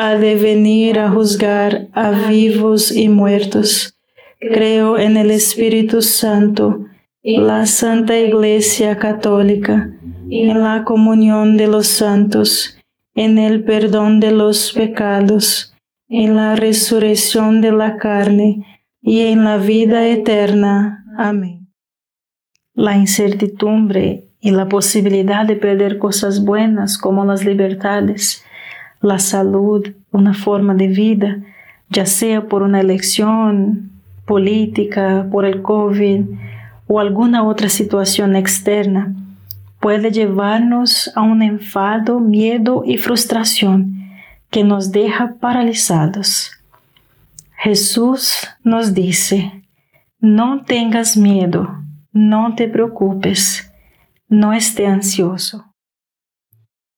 ha de venir a juzgar a vivos y muertos. Creo en el Espíritu Santo, la Santa Iglesia Católica, en la comunión de los santos, en el perdón de los pecados, en la resurrección de la carne y en la vida eterna. Amén. La incertidumbre y la posibilidad de perder cosas buenas como las libertades la salud, una forma de vida, ya sea por una elección política, por el COVID o alguna otra situación externa, puede llevarnos a un enfado, miedo y frustración que nos deja paralizados. Jesús nos dice, no tengas miedo, no te preocupes, no esté ansioso.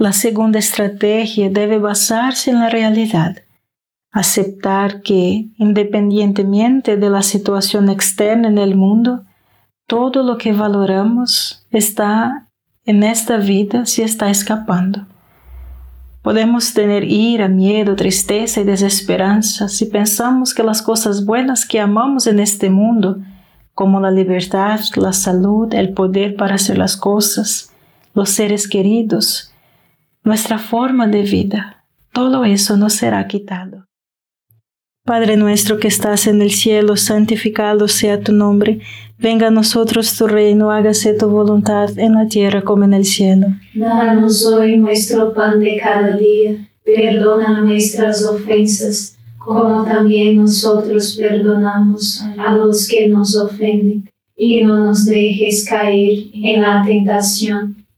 La segunda estrategia debe basarse en la realidad. Aceptar que, independientemente de la situación externa en el mundo, todo lo que valoramos está en esta vida se está escapando. Podemos tener ira, miedo, tristeza y desesperanza si pensamos que las cosas buenas que amamos en este mundo, como la libertad, la salud, el poder para hacer las cosas, los seres queridos, nuestra forma de vida. Todo eso nos será quitado. Padre nuestro que estás en el cielo, santificado sea tu nombre. Venga a nosotros tu reino, hágase tu voluntad en la tierra como en el cielo. Danos hoy nuestro pan de cada día. Perdona nuestras ofensas, como también nosotros perdonamos a los que nos ofenden. Y no nos dejes caer en la tentación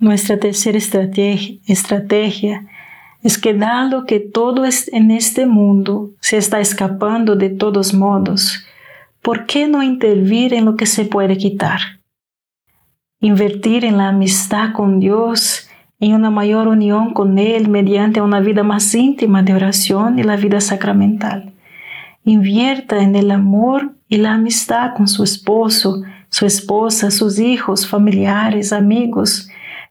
Nuestra tercera estrategia, es que dado que todo en este mundo se está escapando de todos modos, ¿por qué no intervir en lo que se puede quitar? Invertir en la amistad con Dios, en una mayor unión con Él mediante una vida más íntima de oración y la vida sacramental. Invierta en el amor y la amistad con su esposo, su esposa, sus hijos, familiares, amigos,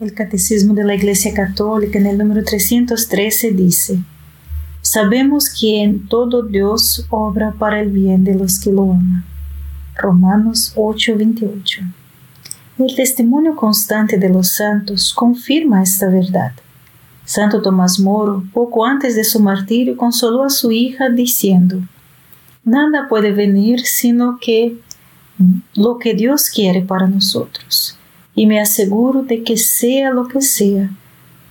El Catecismo de la Iglesia Católica en el número 313 dice, Sabemos que en todo Dios obra para el bien de los que lo aman. Romanos 8:28. El testimonio constante de los santos confirma esta verdad. Santo Tomás Moro, poco antes de su martirio, consoló a su hija diciendo, Nada puede venir sino que lo que Dios quiere para nosotros. Y me aseguro de que sea lo que sea,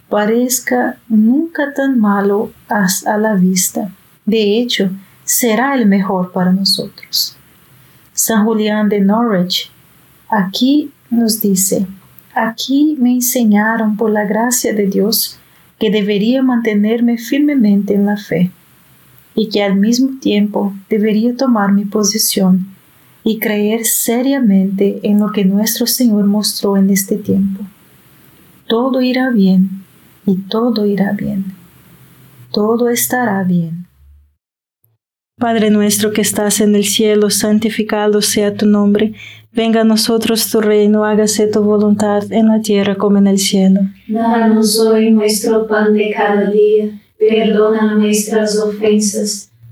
parezca nunca tan malo a la vista. De hecho, será el mejor para nosotros. San Julián de Norwich aquí nos dice, aquí me enseñaron por la gracia de Dios que debería mantenerme firmemente en la fe y que al mismo tiempo debería tomar mi posición y creer seriamente en lo que nuestro Señor mostró en este tiempo. Todo irá bien y todo irá bien. Todo estará bien. Padre nuestro que estás en el cielo, santificado sea tu nombre. Venga a nosotros tu reino, hágase tu voluntad en la tierra como en el cielo. Danos hoy nuestro pan de cada día. Perdona nuestras ofensas,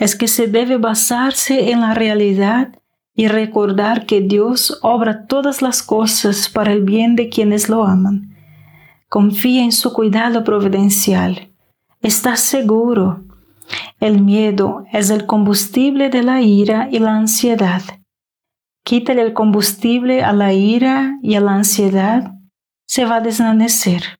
es que se debe basarse en la realidad y recordar que Dios obra todas las cosas para el bien de quienes lo aman. Confía en su cuidado providencial. Está seguro. El miedo es el combustible de la ira y la ansiedad quítale el combustible a la ira y a la ansiedad, se va a desvanecer.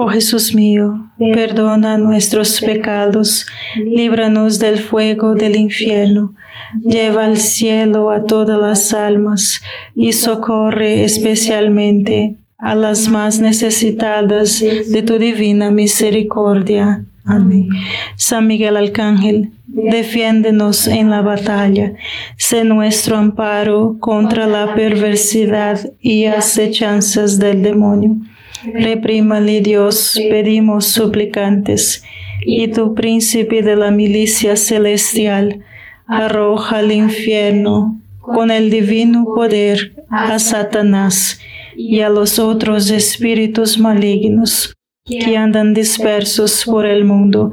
Oh Jesús mío, perdona nuestros pecados, líbranos del fuego del infierno, lleva al cielo a todas las almas y socorre especialmente a las más necesitadas de tu divina misericordia. Amén. San Miguel Arcángel, defiéndenos en la batalla, sé nuestro amparo contra la perversidad y acechanzas del demonio. Reprímale Dios, pedimos suplicantes, y tu príncipe de la milicia celestial, arroja al infierno con el divino poder a Satanás y a los otros espíritus malignos que andan dispersos por el mundo